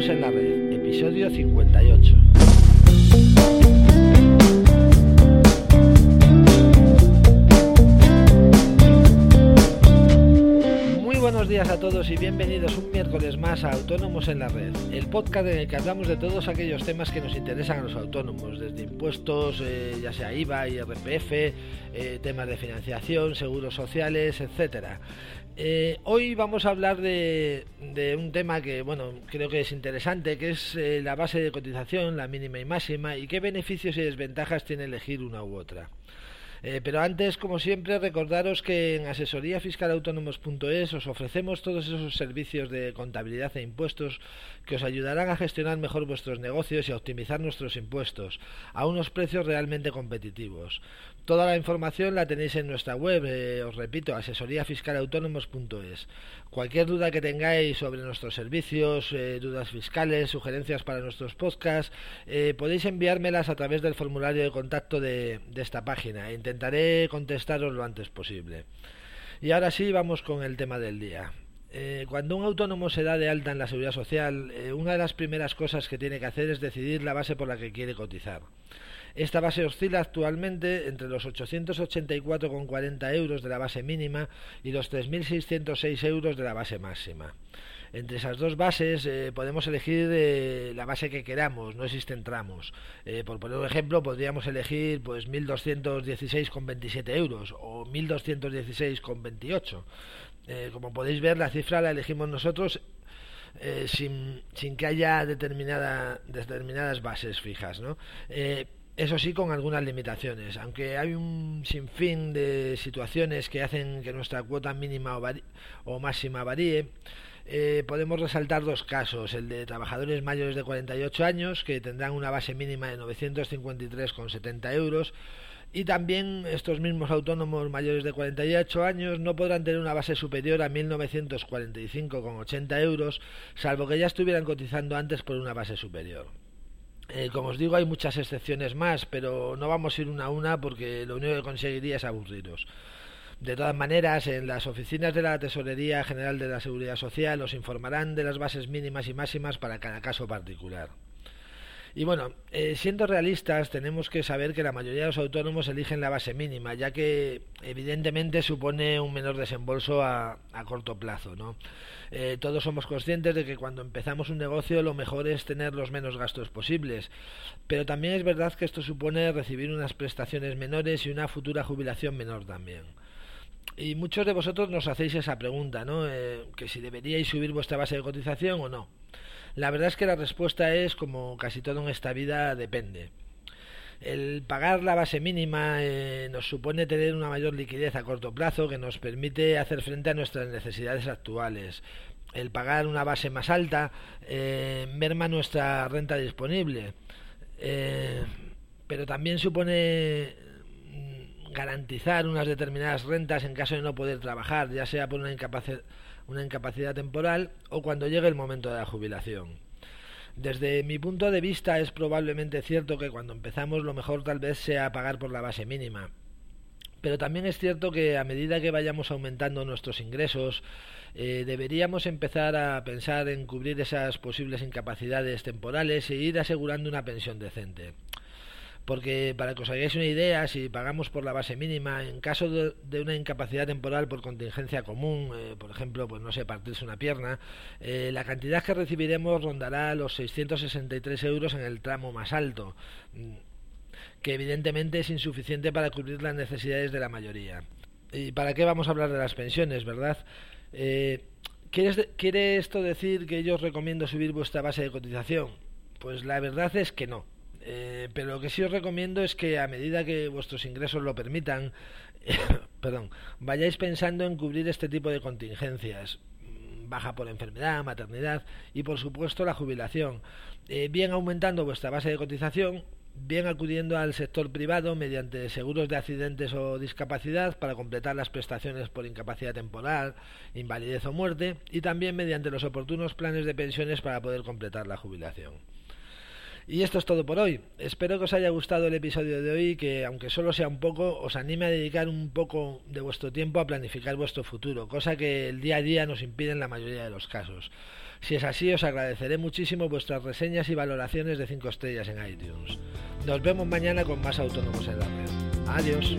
En la Red, episodio 58. Días a todos y bienvenidos un miércoles más a Autónomos en la Red, el podcast en el que hablamos de todos aquellos temas que nos interesan a los autónomos, desde impuestos, eh, ya sea IVA, IRPF, eh, temas de financiación, seguros sociales, etcétera. Eh, hoy vamos a hablar de, un tema que, bueno, creo que es interesante, que es eh, la base de cotización, la mínima y máxima, y qué beneficios y desventajas tiene elegir una u otra. Eh, pero antes, como siempre, recordaros que en asesoríafiscalautónomos.es os ofrecemos todos esos servicios de contabilidad e impuestos que os ayudarán a gestionar mejor vuestros negocios y a optimizar nuestros impuestos a unos precios realmente competitivos. Toda la información la tenéis en nuestra web, eh, os repito, asesoríafiscalautónomos.es. Cualquier duda que tengáis sobre nuestros servicios, eh, dudas fiscales, sugerencias para nuestros podcasts, podéis enviármelas a través del formulario de contacto de, de esta página intentaré contestaros lo antes posible. Y ahora sí, vamos con el tema del día. Eh, cuando un autónomo se da de alta en la seguridad social, eh, una de las primeras cosas que tiene que hacer es decidir la base por la que quiere cotizar. Esta base oscila actualmente entre los 884,40 euros de la base mínima y los 3.606 euros de la base máxima. Entre esas dos bases eh, podemos elegir eh, la base que queramos, no existen tramos. Eh, por poner un ejemplo, podríamos elegir pues 1.216,27 euros o 1.216,28. como podéis ver, la cifra la elegimos nosotros sin, sin, que haya determinada, determinadas bases fijas. ¿no? eso sí, con algunas limitaciones, aunque hay un sinfín de situaciones que hacen que nuestra cuota mínima o, o máxima varíe. Eh, podemos resaltar dos casos, el de trabajadores mayores de 48 años que tendrán una base mínima de 953,70 euros y también estos mismos autónomos mayores de 48 años no podrán tener una base superior a 1.945,80 euros, salvo que ya estuvieran cotizando antes por una base superior. Eh, como os digo, hay muchas excepciones más, pero no vamos a ir una a una porque lo único que conseguiría es aburriros. De todas maneras, en las oficinas de la Tesorería General de la Seguridad Social os informarán de las bases mínimas y máximas para cada caso particular. Y bueno, eh, siendo realistas, tenemos que saber que la mayoría de los autónomos eligen la base mínima, ya que evidentemente supone un menor desembolso a, corto plazo. ¿no? Eh, todos somos conscientes de que cuando empezamos un negocio lo mejor es tener los menos gastos posibles, pero también es verdad que esto supone recibir unas prestaciones menores y una futura jubilación menor también. Y muchos de vosotros nos hacéis esa pregunta, ¿no? Eh, que si deberíais subir vuestra base de cotización o no. La verdad es que la respuesta es, como casi todo en esta vida, depende. El pagar la base mínima eh, nos supone tener una mayor liquidez a corto plazo que nos permite hacer frente a nuestras necesidades actuales. El pagar una base más alta eh, merma nuestra renta disponible, pero también supone garantizar unas determinadas rentas en caso de no poder trabajar, ya sea por una incapacidad, una incapacidad temporal o cuando llegue el momento de la jubilación. Desde mi punto de vista es probablemente cierto que cuando empezamos lo mejor tal vez sea pagar por la base mínima. Pero también es cierto que a medida que vayamos aumentando nuestros ingresos, eh, deberíamos empezar a pensar en cubrir esas posibles incapacidades temporales e ir asegurando una pensión decente porque para que os hagáis una idea, si pagamos por la base mínima, en caso de, una incapacidad temporal por contingencia común, eh, por ejemplo, pues no sé, partirse una pierna, eh, la cantidad que recibiremos rondará los 663 euros en el tramo más alto, mm, que evidentemente es insuficiente para cubrir las necesidades de la mayoría. ¿Y para qué vamos a hablar de las pensiones, verdad? Eh, ¿Quiere esto decir que yo os recomiendo subir vuestra base de cotización? Pues la verdad es que no. Eh, pero lo que sí os recomiendo es que a medida que vuestros ingresos lo permitan, perdón, vayáis pensando en cubrir este tipo de contingencias mm, baja por enfermedad, maternidad y por supuesto la jubilación, eh, bien aumentando vuestra base de cotización, bien acudiendo al sector privado mediante seguros de accidentes o discapacidad para completar las prestaciones por incapacidad temporal, invalidez o muerte y también mediante los oportunos planes de pensiones para poder completar la jubilación. Y esto es todo por hoy. Espero que os haya gustado el episodio de hoy, que aunque solo sea un poco, os anime a dedicar un poco de vuestro tiempo a planificar vuestro futuro, cosa que el día a día nos impide en la mayoría de los casos. Si es así, os agradeceré muchísimo vuestras reseñas y valoraciones de 5 estrellas en iTunes. Nos vemos mañana con más autónomos en la red. Adiós.